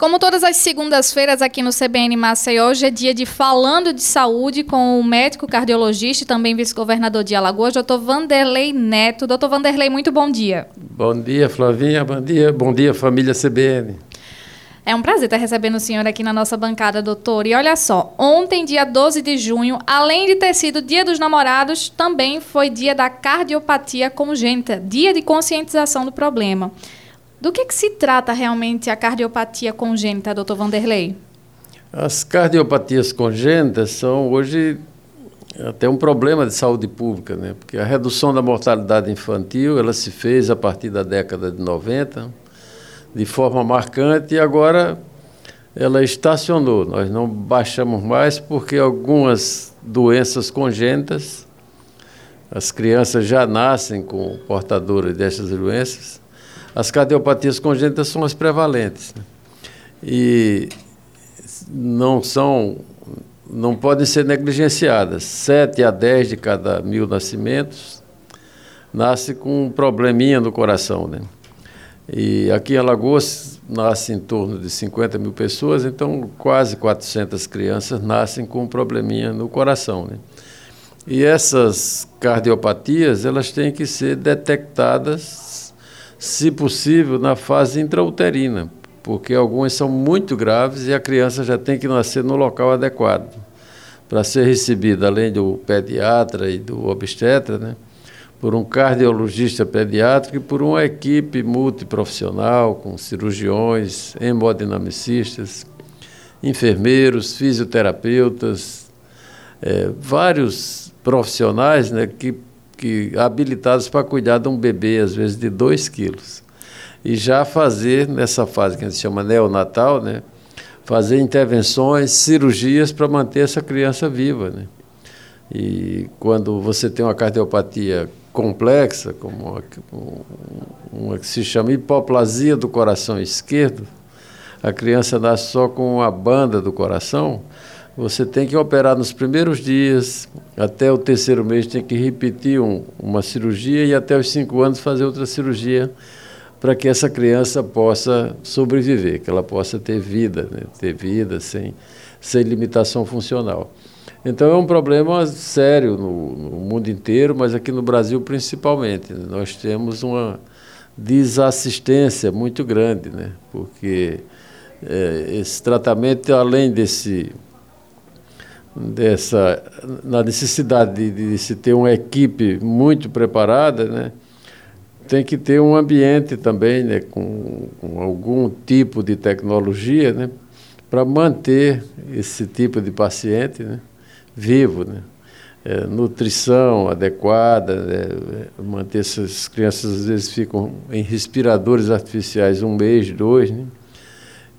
Como todas as segundas-feiras aqui no CBN Maceió, hoje é dia de Falando de Saúde com o médico cardiologista e também vice-governador de Alagoas, doutor Vanderlei Neto. Doutor Vanderlei, muito bom dia. Bom dia, Flavinha. Bom dia, bom dia, família CBN. É um prazer estar recebendo o senhor aqui na nossa bancada, doutor. E olha só, ontem, dia 12 de junho, além de ter sido dia dos namorados, também foi dia da cardiopatia congênita, dia de conscientização do problema. Do que, que se trata realmente a cardiopatia congênita, doutor Vanderlei? As cardiopatias congênitas são hoje até um problema de saúde pública, né? porque a redução da mortalidade infantil ela se fez a partir da década de 90, de forma marcante, e agora ela estacionou. Nós não baixamos mais porque algumas doenças congênitas, as crianças já nascem com portadoras dessas doenças, as cardiopatias congênitas são as prevalentes. Né? E não são não podem ser negligenciadas. 7 a 10 de cada mil nascimentos nasce com um probleminha no coração. Né? E aqui em Alagoas nasce em torno de 50 mil pessoas, então quase 400 crianças nascem com um probleminha no coração. Né? E essas cardiopatias elas têm que ser detectadas se possível, na fase intrauterina, porque algumas são muito graves e a criança já tem que nascer no local adequado. Para ser recebida, além do pediatra e do obstetra, né, por um cardiologista pediátrico e por uma equipe multiprofissional, com cirurgiões, hemodinamicistas, enfermeiros, fisioterapeutas, é, vários profissionais né, que que habilitados para cuidar de um bebê, às vezes de 2 quilos. E já fazer, nessa fase que a gente chama neonatal, né, fazer intervenções, cirurgias para manter essa criança viva. Né? E quando você tem uma cardiopatia complexa, como uma, uma que se chama hipoplasia do coração esquerdo, a criança nasce só com uma banda do coração, você tem que operar nos primeiros dias, até o terceiro mês tem que repetir um, uma cirurgia e até os cinco anos fazer outra cirurgia para que essa criança possa sobreviver, que ela possa ter vida, né? ter vida sem, sem limitação funcional. Então é um problema sério no, no mundo inteiro, mas aqui no Brasil principalmente. Né? Nós temos uma desassistência muito grande, né? porque é, esse tratamento, além desse dessa na necessidade de, de, se ter uma equipe muito preparada, né? Tem que ter um ambiente também, né, com, com algum tipo de tecnologia, né, para manter esse tipo de paciente, né, vivo, né? É, nutrição adequada, né, manter essas crianças às vezes ficam em respiradores artificiais um mês, dois, né?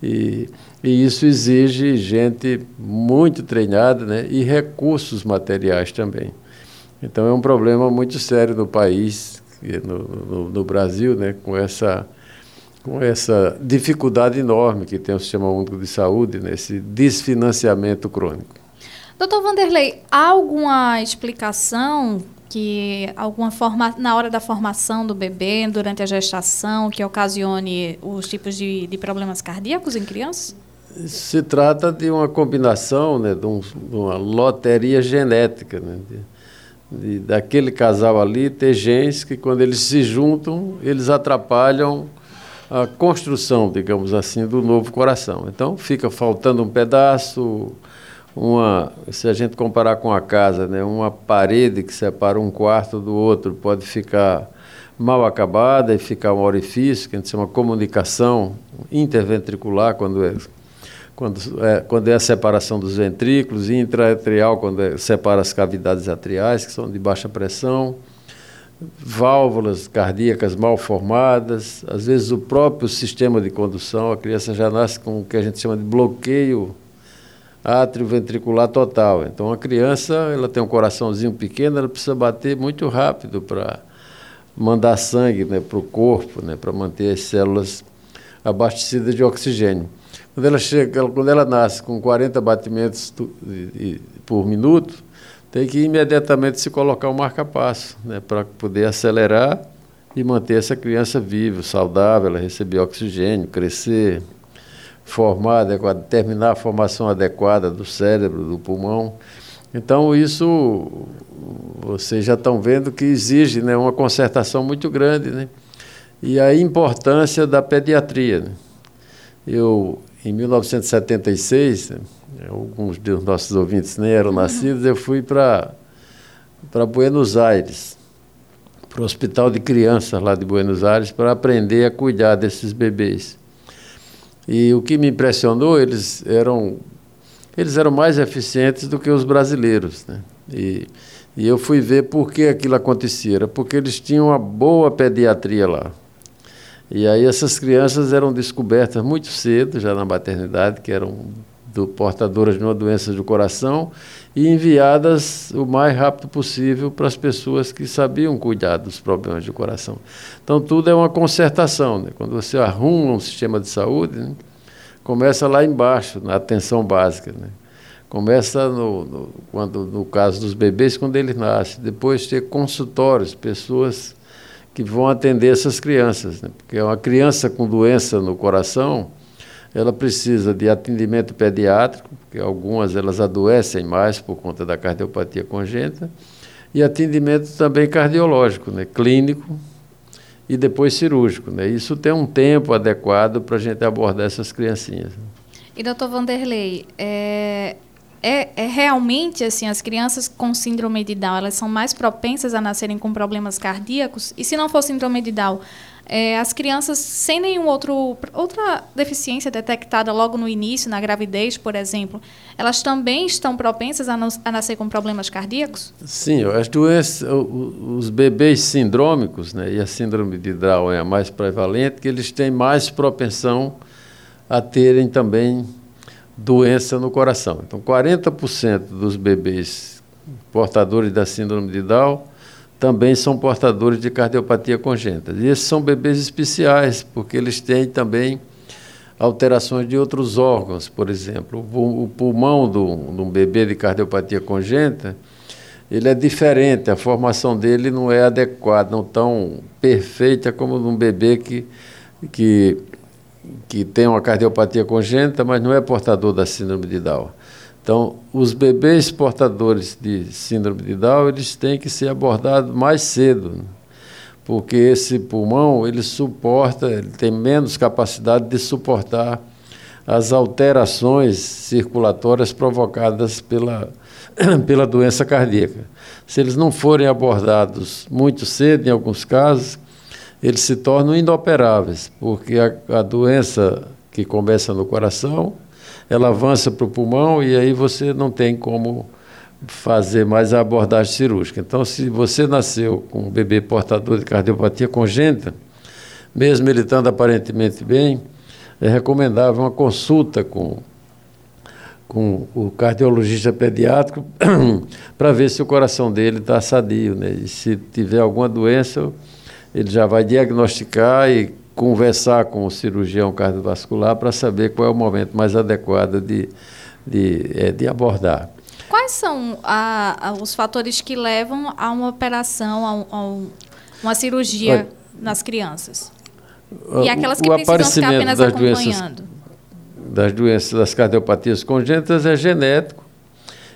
E, e isso exige gente muito treinada né, e recursos materiais também. Então é um problema muito sério no país, no, no, no Brasil, né, com essa com essa dificuldade enorme que tem o Sistema Único de Saúde, né, desfinanciamento crônico. Doutor Vanderlei, há alguma explicação que alguma forma na hora da formação do bebê, durante a gestação, que ocasione os tipos de, de problemas cardíacos em crianças? Se trata de uma combinação, né, de, um, de uma loteria genética, né, de, de, daquele casal ali ter genes que quando eles se juntam, eles atrapalham a construção, digamos assim, do novo coração. Então fica faltando um pedaço, uma, se a gente comparar com a casa, né, uma parede que separa um quarto do outro pode ficar mal acabada e ficar um orifício, que a gente chama comunicação interventricular, quando é, quando é, quando é a separação dos ventrículos, intraatrial, quando é, separa as cavidades atriais, que são de baixa pressão, válvulas cardíacas mal formadas, às vezes o próprio sistema de condução, a criança já nasce com o que a gente chama de bloqueio átrio ventricular total. Então a criança, ela tem um coraçãozinho pequeno, ela precisa bater muito rápido para mandar sangue né, para o corpo, né, para manter as células abastecidas de oxigênio. Quando ela chega, quando ela nasce com 40 batimentos por minuto, tem que imediatamente se colocar um marca-passo, né, para poder acelerar e manter essa criança viva, saudável, ela receber oxigênio, crescer, formar adequada, terminar a formação adequada do cérebro, do pulmão. Então, isso vocês já estão vendo que exige né, uma concertação muito grande. Né? E a importância da pediatria. Né? Eu, em 1976, né, alguns dos nossos ouvintes nem eram nascidos, eu fui para Buenos Aires, para o Hospital de Crianças lá de Buenos Aires, para aprender a cuidar desses bebês. E o que me impressionou, eles eram eles eram mais eficientes do que os brasileiros. Né? E, e eu fui ver por que aquilo acontecia. Porque eles tinham uma boa pediatria lá. E aí essas crianças eram descobertas muito cedo, já na maternidade, que eram do, portadoras de uma doença do coração, e enviadas o mais rápido possível para as pessoas que sabiam cuidar dos problemas do coração. Então tudo é uma concertação. Né? Quando você arruma um sistema de saúde, né? começa lá embaixo, na atenção básica. Né? Começa no, no, quando, no caso dos bebês, quando eles nascem. Depois ter consultórios, pessoas que vão atender essas crianças. Né? Porque uma criança com doença no coração, ela precisa de atendimento pediátrico, porque algumas elas adoecem mais por conta da cardiopatia congênita, e atendimento também cardiológico, né? clínico, e depois cirúrgico. Né? Isso tem um tempo adequado para a gente abordar essas criancinhas. E doutor Vanderlei, é, é, é, realmente assim, as crianças com síndrome de Down, elas são mais propensas a nascerem com problemas cardíacos? E se não for síndrome de Down, é, as crianças sem nenhum outro outra deficiência detectada logo no início, na gravidez, por exemplo, elas também estão propensas a, a nascer com problemas cardíacos? Sim, as doenças, os bebês sindrômicos, né, e a síndrome de Down é a mais prevalente, que eles têm mais propensão a terem também doença no coração. Então, 40% dos bebês portadores da síndrome de Down também são portadores de cardiopatia congênita. E esses são bebês especiais, porque eles têm também alterações de outros órgãos, por exemplo, o pulmão de um bebê de cardiopatia congênita, ele é diferente, a formação dele não é adequada, não tão perfeita como um bebê que, que, que tem uma cardiopatia congênita, mas não é portador da síndrome de Down. Então, os bebês portadores de síndrome de Down, eles têm que ser abordados mais cedo, porque esse pulmão, ele suporta, ele tem menos capacidade de suportar as alterações circulatórias provocadas pela, pela doença cardíaca. Se eles não forem abordados muito cedo, em alguns casos, eles se tornam inoperáveis, porque a, a doença que começa no coração ela avança para o pulmão e aí você não tem como fazer mais a abordagem cirúrgica. Então, se você nasceu com um bebê portador de cardiopatia congênita, mesmo ele estando aparentemente bem, é recomendável uma consulta com, com o cardiologista pediátrico para ver se o coração dele está sadio. Né? E se tiver alguma doença, ele já vai diagnosticar e conversar com o cirurgião cardiovascular para saber qual é o momento mais adequado de, de, é, de abordar. Quais são a, a, os fatores que levam a uma operação, a, a uma cirurgia nas crianças? E aquelas que precisam ficar apenas das acompanhando? Doenças, das doenças das cardiopatias congênitas é genético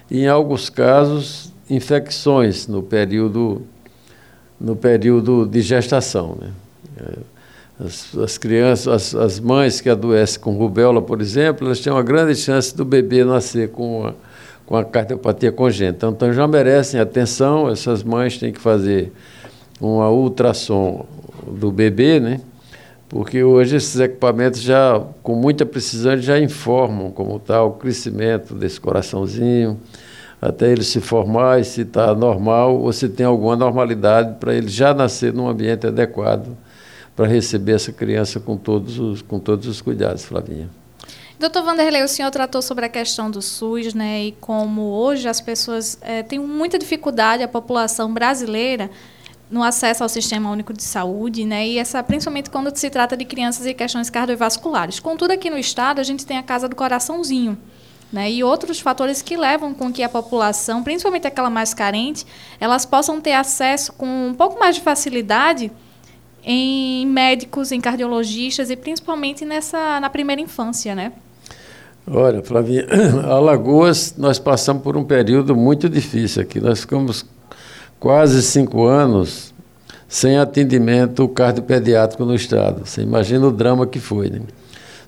e, em alguns casos, infecções no período, no período de gestação. Né? As, as crianças, as, as, mães que adoecem com rubéola, por exemplo, elas têm uma grande chance do bebê nascer com com a cardiopatia congênita. Então já merecem atenção, essas mães têm que fazer uma ultrassom do bebê, né? Porque hoje esses equipamentos já, com muita precisão, já informam como está o crescimento desse coraçãozinho, até ele se formar e se está normal ou se tem alguma normalidade para ele já nascer num ambiente adequado para receber essa criança com todos os, com todos os cuidados, Flavinha. Doutor Vanderlei, o senhor tratou sobre a questão do SUS, né, e como hoje as pessoas é, têm muita dificuldade, a população brasileira, no acesso ao Sistema Único de Saúde, né, e essa, principalmente quando se trata de crianças e questões cardiovasculares. Contudo, aqui no Estado, a gente tem a Casa do Coraçãozinho, né, e outros fatores que levam com que a população, principalmente aquela mais carente, elas possam ter acesso com um pouco mais de facilidade em médicos, em cardiologistas e principalmente nessa na primeira infância, né? Olha, Flavinha, Alagoas, nós passamos por um período muito difícil aqui. Nós ficamos quase cinco anos sem atendimento cardiopediátrico no estado. Você imagina o drama que foi, né?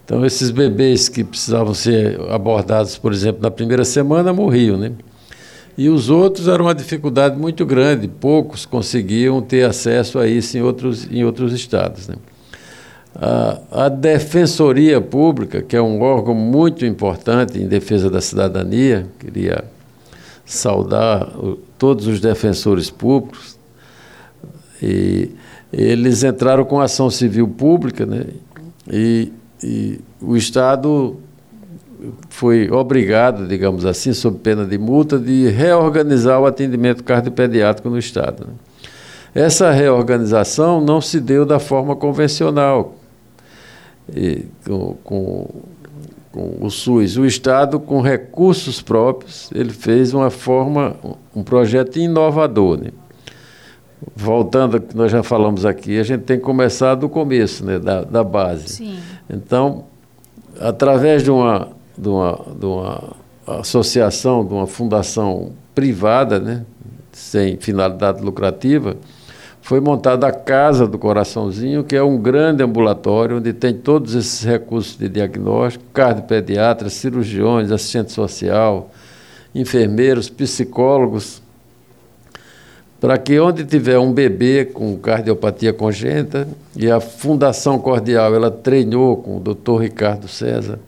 Então, esses bebês que precisavam ser abordados, por exemplo, na primeira semana, morriam, né? E os outros eram uma dificuldade muito grande, poucos conseguiam ter acesso a isso em outros, em outros estados. Né? A, a Defensoria Pública, que é um órgão muito importante em defesa da cidadania, queria saudar todos os defensores públicos, e eles entraram com ação civil pública, né? e, e o Estado foi obrigado, digamos assim, sob pena de multa, de reorganizar o atendimento cardiopediátrico no Estado. Né? Essa reorganização não se deu da forma convencional, e, com, com, com, o SUS. O Estado, com recursos próprios, ele fez uma forma, um projeto inovador. Né? Voltando ao que nós já falamos aqui, a gente tem que começar do começo, né? da, da base. Sim. Então, através de uma de uma, de uma associação, de uma fundação privada, né, sem finalidade lucrativa, foi montada a Casa do Coraçãozinho, que é um grande ambulatório onde tem todos esses recursos de diagnóstico, cardiopediatras, cirurgiões, assistente social, enfermeiros, psicólogos, para que onde tiver um bebê com cardiopatia congênita, e a Fundação Cordial, ela treinou com o doutor Ricardo César,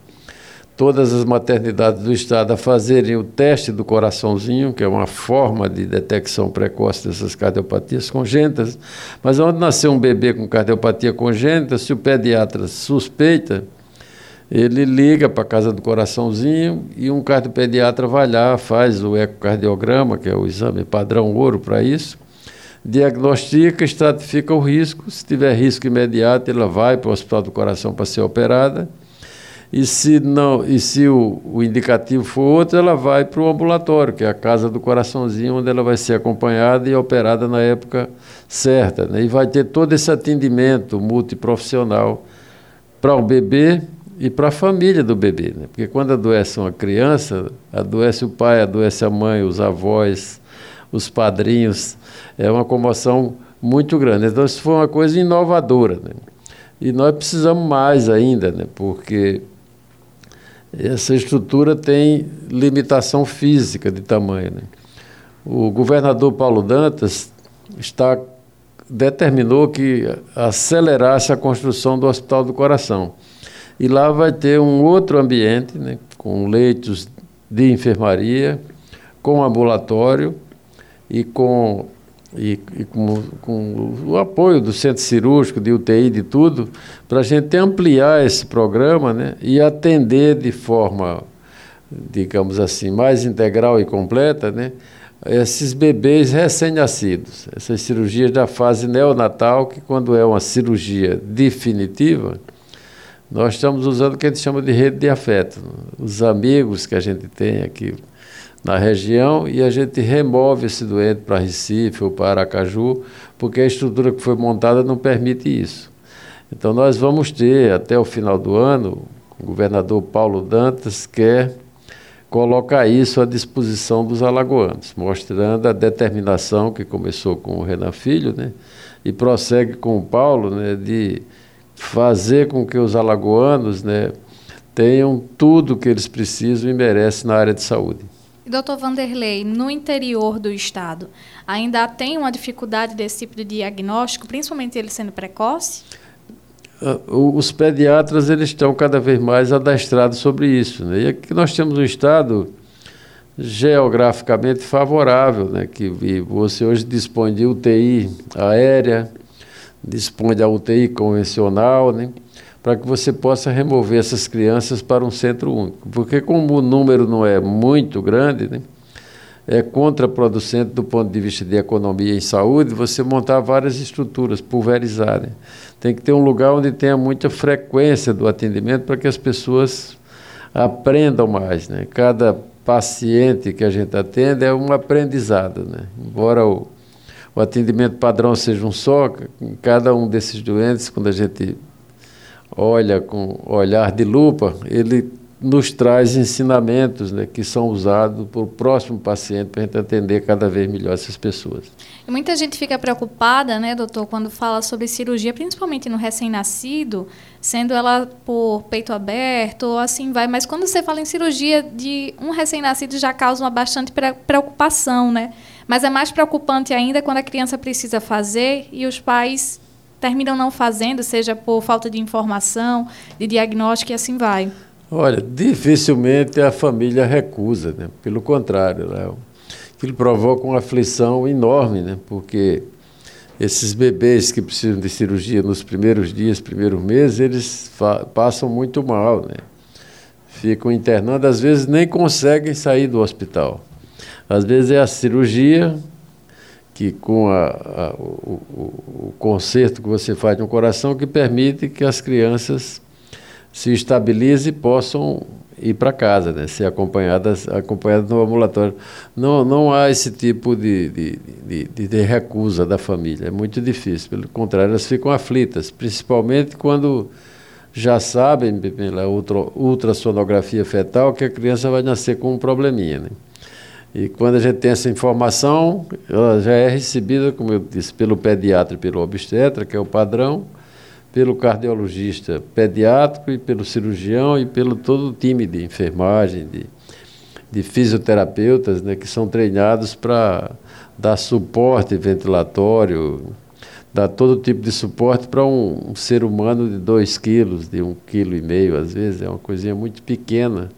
todas as maternidades do estado a fazerem o teste do coraçãozinho, que é uma forma de detecção precoce dessas cardiopatias congênitas. Mas onde nasceu um bebê com cardiopatia congênita, se o pediatra suspeita, ele liga para a casa do coraçãozinho e um cardiopediatra vai lá, faz o ecocardiograma, que é o exame padrão ouro para isso, diagnostica, estratifica o risco. Se tiver risco imediato, ela vai para o hospital do coração para ser operada e se, não, e se o, o indicativo for outro, ela vai para o ambulatório, que é a casa do coraçãozinho, onde ela vai ser acompanhada e operada na época certa. Né? E vai ter todo esse atendimento multiprofissional para o bebê e para a família do bebê. Né? Porque quando adoece uma criança, adoece o pai, adoece a mãe, os avós, os padrinhos. É uma comoção muito grande. Então, isso foi uma coisa inovadora. Né? E nós precisamos mais ainda, né? porque essa estrutura tem limitação física de tamanho. Né? O governador Paulo Dantas está determinou que acelerasse a construção do Hospital do Coração. E lá vai ter um outro ambiente, né, com leitos de enfermaria, com ambulatório e com e, e com, com, o apoio do centro cirúrgico, de UTI, de tudo, para a gente ampliar esse programa né, e atender de forma, digamos assim, mais integral e completa né, esses bebês recém-nascidos, essas cirurgias da fase neonatal, que quando é uma cirurgia definitiva, nós estamos usando o que a gente chama de rede de afeto. Os amigos que a gente tem aqui, na região e a gente remove esse doente para Recife ou para Aracaju, porque a estrutura que foi montada não permite isso. Então nós vamos ter até o final do ano, o governador Paulo Dantas quer colocar isso à disposição dos alagoanos, mostrando a determinação que começou com o Renan Filho, né, e prossegue com o Paulo, né, de fazer com que os alagoanos, né, tenham tudo o que eles precisam e merecem na área de saúde. Doutor Vanderlei, no interior do estado, ainda tem uma dificuldade desse tipo de diagnóstico, principalmente ele sendo precoce? Ah, os pediatras eles estão cada vez mais adestrados sobre isso. Né? E aqui nós temos um estado geograficamente favorável, né? que você hoje dispõe de UTI aérea, dispõe da UTI convencional, né? para que você possa remover essas crianças para um centro único. Porque como o número não é muito grande, né, é contraproducente do ponto de vista de economia e saúde você montar várias estruturas pulverizadas. Tem que ter um lugar onde tenha muita frequência do atendimento para que as pessoas aprendam mais. Né? Cada paciente que a gente atende é um aprendizado. Né? Embora o, o atendimento padrão seja um só, cada um desses doentes, quando a gente olha com olhar de lupa, ele nos traz ensinamentos né, que são usados para o próximo paciente para a gente atender cada vez melhor essas pessoas. Muita gente fica preocupada, né, doutor, quando fala sobre cirurgia, principalmente no recém-nascido, sendo ela por peito aberto ou assim vai. Mas quando você fala em cirurgia de um recém-nascido já causa uma bastante preocupação, né? Mas é mais preocupante ainda quando a criança precisa fazer e os pais terminam não fazendo, seja por falta de informação, de diagnóstico e assim vai. Olha, dificilmente a família recusa, né? pelo contrário, né? aquilo provoca uma aflição enorme, né? porque esses bebês que precisam de cirurgia nos primeiros dias, primeiros meses, eles passam muito mal, né? ficam internando, às vezes nem conseguem sair do hospital. Às vezes é a cirurgia, que com a, a, o, o, conserto que você faz no coração, que permite que as crianças se estabilize e possam ir para casa, né? ser acompanhadas, acompanhadas no ambulatório. Não, não há esse tipo de, de, de, de, recusa da família, é muito difícil. Pelo contrário, elas ficam aflitas, principalmente quando já sabem pela ultrassonografia fetal que a criança vai nascer com um probleminha. Né? E quando a gente tem essa informação, ela já é recebida, como eu disse, pelo pediatra e pelo obstetra, que é o padrão, pelo cardiologista pediátrico e pelo cirurgião e pelo todo o time de enfermagem, de, de fisioterapeutas, né, que são treinados para dar suporte ventilatório, dar todo tipo de suporte para um, um, ser humano de 2 quilos, de um quilo e meio, às vezes, é uma coisinha muito pequena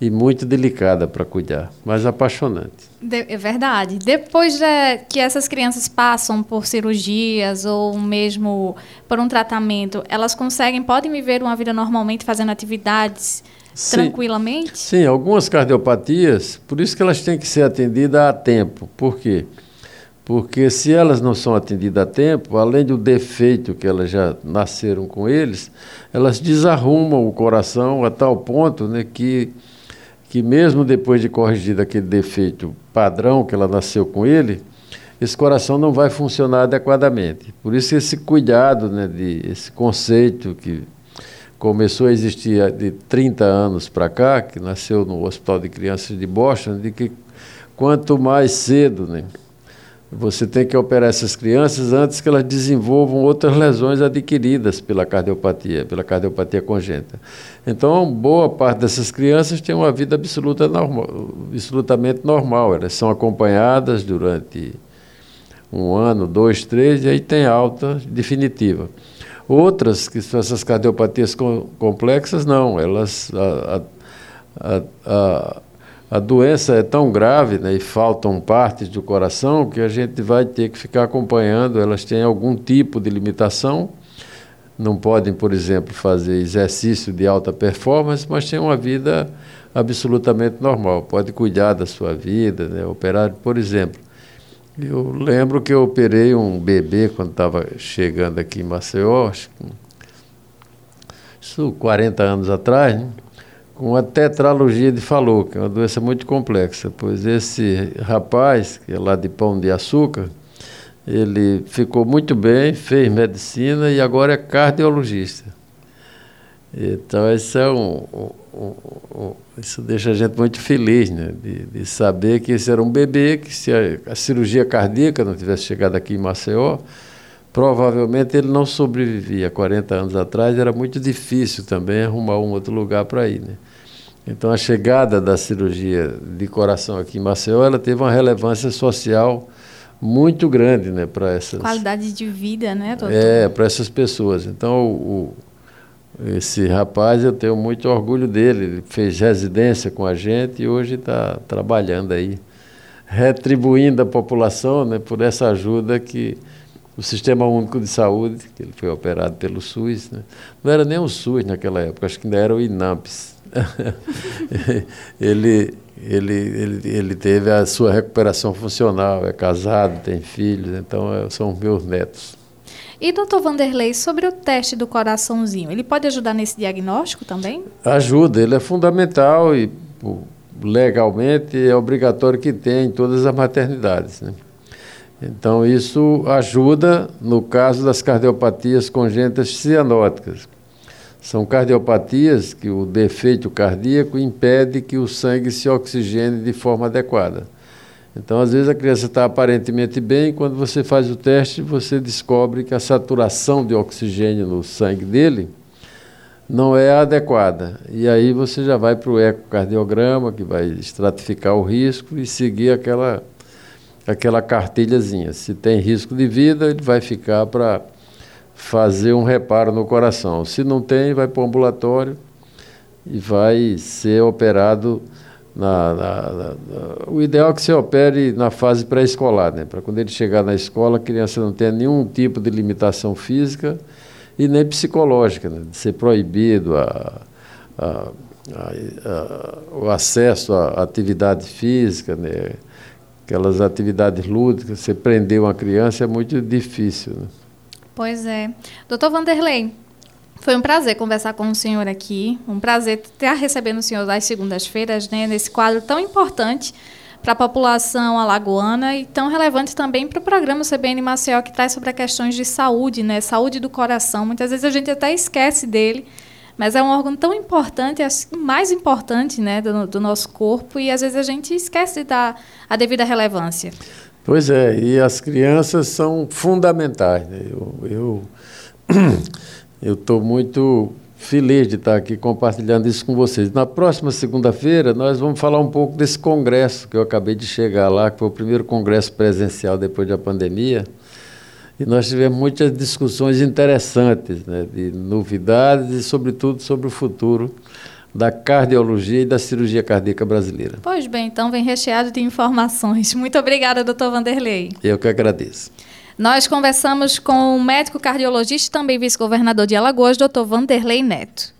e muito delicada para cuidar, mas apaixonante. De, é verdade. Depois de, que essas crianças passam por cirurgias ou mesmo por um tratamento, elas conseguem, podem viver uma vida normalmente fazendo atividades sim, tranquilamente? Sim, algumas cardiopatias, por isso que elas têm que ser atendidas a tempo. Por quê? Porque se elas não são atendidas a tempo, além do defeito que elas já nasceram com eles, elas desarrumam o coração a tal ponto né, que que mesmo depois de corrigido aquele defeito padrão que ela nasceu com ele, esse coração não vai funcionar adequadamente. Por isso esse cuidado, né, de, esse conceito que começou a existir de 30 anos para cá, que nasceu no Hospital de Crianças de Boston, de que quanto mais cedo, né, você tem que operar essas crianças antes que elas desenvolvam outras lesões adquiridas pela cardiopatia, pela cardiopatia congênita. Então, boa parte dessas crianças tem uma vida absoluta normal, absolutamente normal. Elas são acompanhadas durante um ano, dois, três, e aí tem alta definitiva. Outras, que são essas cardiopatias complexas, não. Elas. A, a, a, a doença é tão grave né, e faltam partes do coração que a gente vai ter que ficar acompanhando. Elas têm algum tipo de limitação. Não podem, por exemplo, fazer exercício de alta performance, mas têm uma vida absolutamente normal. Pode cuidar da sua vida, né, operar, por exemplo. Eu lembro que eu operei um bebê quando estava chegando aqui em Maceió, isso 40 anos atrás, né? Com a tetralogia de Fallot, que é uma doença muito complexa, pois esse rapaz, que é lá de Pão de Açúcar, ele ficou muito bem, fez medicina e agora é cardiologista. Então, isso, é um, um, um, isso deixa a gente muito feliz, né? De, de, saber que esse era um bebê, que se a, a cirurgia cardíaca não tivesse chegado aqui em Maceió, provavelmente ele não sobrevivia. 40 anos atrás era muito difícil também arrumar um outro lugar para ir. Né? Então, a chegada da cirurgia de coração aqui em Maceió, ela teve uma relevância social muito grande, né, para essas qualidade de vida, né, doutor? É, para essas pessoas. Então, o, esse rapaz, eu tenho muito orgulho dele. Ele fez residência com a gente e hoje está trabalhando aí, retribuindo a população, né, por essa ajuda que o Sistema Único de Saúde, que ele foi operado pelo SUS, né? não era nem o SUS naquela época, acho que ainda era o INAMPS. ele, ele, ele, ele teve a sua recuperação funcional, é casado, tem filhos, então é, são meus netos. E, doutor Vanderlei, sobre o teste do coraçãozinho, ele pode ajudar nesse diagnóstico também? Ajuda, ele é fundamental e legalmente é obrigatório que tenha em todas as maternidades. Né? Então, isso ajuda no caso das cardiopatias congênitas cianóticas. São cardiopatias que o defeito cardíaco impede que o sangue se oxigene de forma adequada. Então, às vezes, a criança está aparentemente bem, quando você faz o teste, você descobre que a saturação de oxigênio no sangue dele não é adequada. E aí você já vai para o ecocardiograma, que vai estratificar o risco e seguir aquela, aquela cartilhazinha. Se tem risco de vida, ele vai ficar para fazer um reparo no coração. Se não tem, vai para o ambulatório e vai ser operado. Na, na, na, o ideal é que você opere na fase pré-escolar, né? para quando ele chegar na escola, a criança não tenha nenhum tipo de limitação física e nem psicológica, né? de ser proibido a, a, a, o acesso à atividade física, né? aquelas atividades lúdicas, você prender uma criança é muito difícil. Né? Pois é. Doutor Vanderlei, foi um prazer conversar com o senhor aqui, um prazer estar recebendo o senhor às segundas-feiras, né, nesse quadro tão importante para a população alagoana e tão relevante também para o programa CBN Maceió, que traz sobre questões de saúde, né, saúde do coração. Muitas vezes a gente até esquece dele, mas é um órgão tão importante, mais importante né, do, do nosso corpo, e às vezes a gente esquece de dar a devida relevância. Pois é, e as crianças são fundamentais. Né? Eu estou muito feliz de estar aqui compartilhando isso com vocês. Na próxima segunda-feira, nós vamos falar um pouco desse congresso que eu acabei de chegar lá, que foi o primeiro congresso presencial depois da pandemia. E nós tivemos muitas discussões interessantes, né, de novidades e, sobretudo, sobre o futuro da cardiologia e da cirurgia cardíaca brasileira. Pois bem, então vem recheado de informações. Muito obrigada, doutor Vanderlei. Eu que agradeço. Nós conversamos com o médico cardiologista e também vice-governador de Alagoas, doutor Vanderlei Neto.